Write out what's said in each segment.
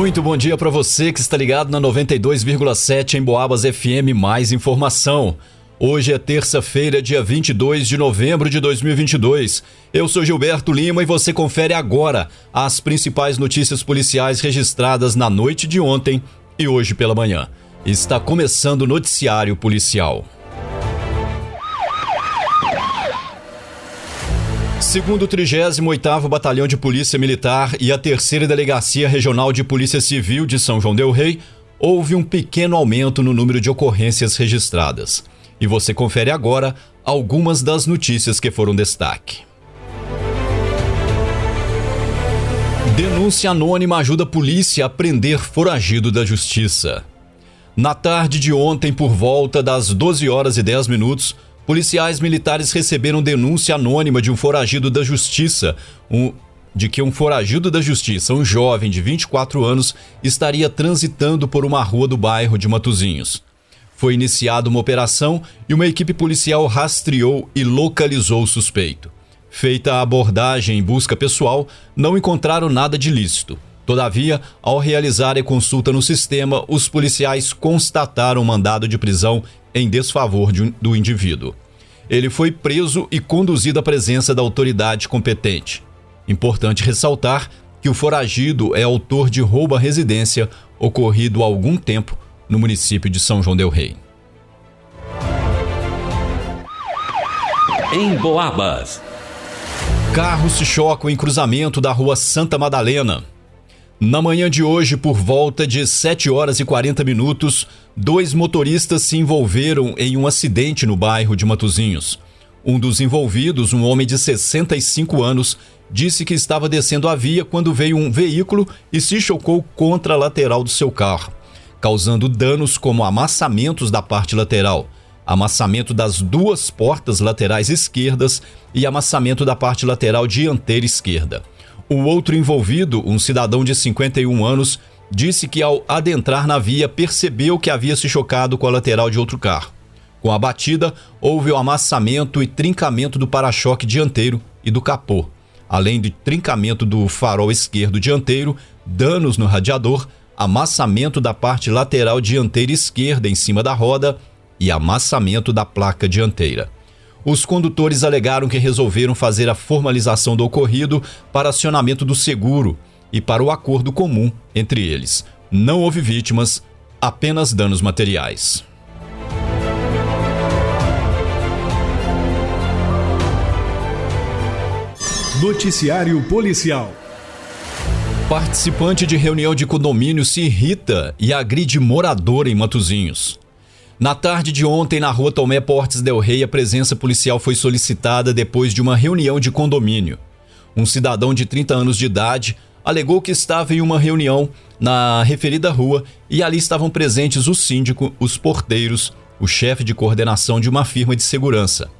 Muito bom dia para você que está ligado na 92,7 em Boabas FM. Mais informação. Hoje é terça-feira, dia 22 de novembro de 2022. Eu sou Gilberto Lima e você confere agora as principais notícias policiais registradas na noite de ontem e hoje pela manhã. Está começando o noticiário policial. Segundo o 38º Batalhão de Polícia Militar e a Terceira Delegacia Regional de Polícia Civil de São João del Rei, houve um pequeno aumento no número de ocorrências registradas. E você confere agora algumas das notícias que foram destaque. Denúncia anônima ajuda a polícia a prender foragido da justiça. Na tarde de ontem, por volta das 12 horas e 10 minutos, Policiais militares receberam denúncia anônima de um foragido da justiça, um, de que um foragido da justiça, um jovem de 24 anos, estaria transitando por uma rua do bairro de Matozinhos. Foi iniciada uma operação e uma equipe policial rastreou e localizou o suspeito. Feita a abordagem em busca pessoal, não encontraram nada de lícito. Todavia, ao realizar a consulta no sistema, os policiais constataram mandado de prisão em desfavor de, do indivíduo. Ele foi preso e conduzido à presença da autoridade competente. Importante ressaltar que o foragido é autor de roubo à residência ocorrido há algum tempo no município de São João del Rei. Em Boabas. Carros se chocam em cruzamento da rua Santa Madalena. Na manhã de hoje, por volta de 7 horas e 40 minutos, dois motoristas se envolveram em um acidente no bairro de Matozinhos. Um dos envolvidos, um homem de 65 anos, disse que estava descendo a via quando veio um veículo e se chocou contra a lateral do seu carro, causando danos como amassamentos da parte lateral, amassamento das duas portas laterais esquerdas e amassamento da parte lateral dianteira esquerda. O outro envolvido, um cidadão de 51 anos, disse que ao adentrar na via percebeu que havia se chocado com a lateral de outro carro. Com a batida, houve o amassamento e trincamento do para-choque dianteiro e do capô, além de trincamento do farol esquerdo dianteiro, danos no radiador, amassamento da parte lateral dianteira esquerda em cima da roda e amassamento da placa dianteira. Os condutores alegaram que resolveram fazer a formalização do ocorrido para acionamento do seguro e para o acordo comum entre eles. Não houve vítimas, apenas danos materiais. Noticiário Policial. Participante de reunião de condomínio se irrita e agride morador em Matozinhos. Na tarde de ontem, na rua Tomé Portes Del Rey, a presença policial foi solicitada depois de uma reunião de condomínio. Um cidadão de 30 anos de idade alegou que estava em uma reunião na referida rua e ali estavam presentes o síndico, os porteiros, o chefe de coordenação de uma firma de segurança.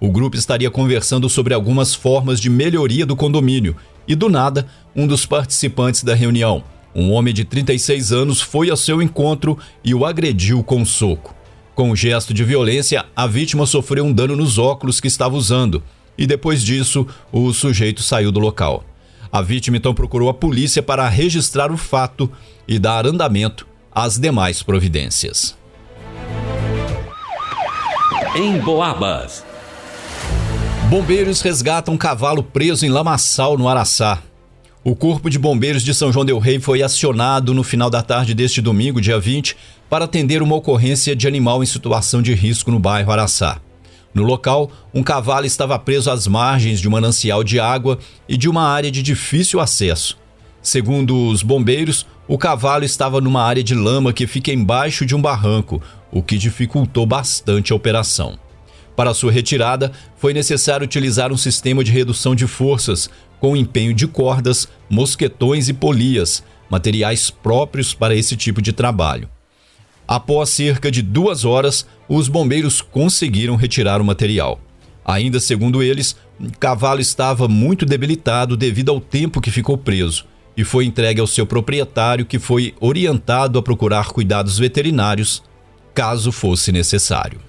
O grupo estaria conversando sobre algumas formas de melhoria do condomínio e, do nada, um dos participantes da reunião, um homem de 36 anos, foi ao seu encontro e o agrediu com um soco. Com um gesto de violência, a vítima sofreu um dano nos óculos que estava usando e depois disso, o sujeito saiu do local. A vítima então procurou a polícia para registrar o fato e dar andamento às demais providências. Em Boabas. Bombeiros resgatam um cavalo preso em lamaçal, no Araçá. O Corpo de Bombeiros de São João Del Rei foi acionado no final da tarde deste domingo, dia 20, para atender uma ocorrência de animal em situação de risco no bairro Araçá. No local, um cavalo estava preso às margens de um manancial de água e de uma área de difícil acesso. Segundo os bombeiros, o cavalo estava numa área de lama que fica embaixo de um barranco, o que dificultou bastante a operação. Para sua retirada, foi necessário utilizar um sistema de redução de forças, com empenho de cordas, mosquetões e polias, materiais próprios para esse tipo de trabalho. Após cerca de duas horas, os bombeiros conseguiram retirar o material. Ainda segundo eles, o cavalo estava muito debilitado devido ao tempo que ficou preso e foi entregue ao seu proprietário, que foi orientado a procurar cuidados veterinários caso fosse necessário.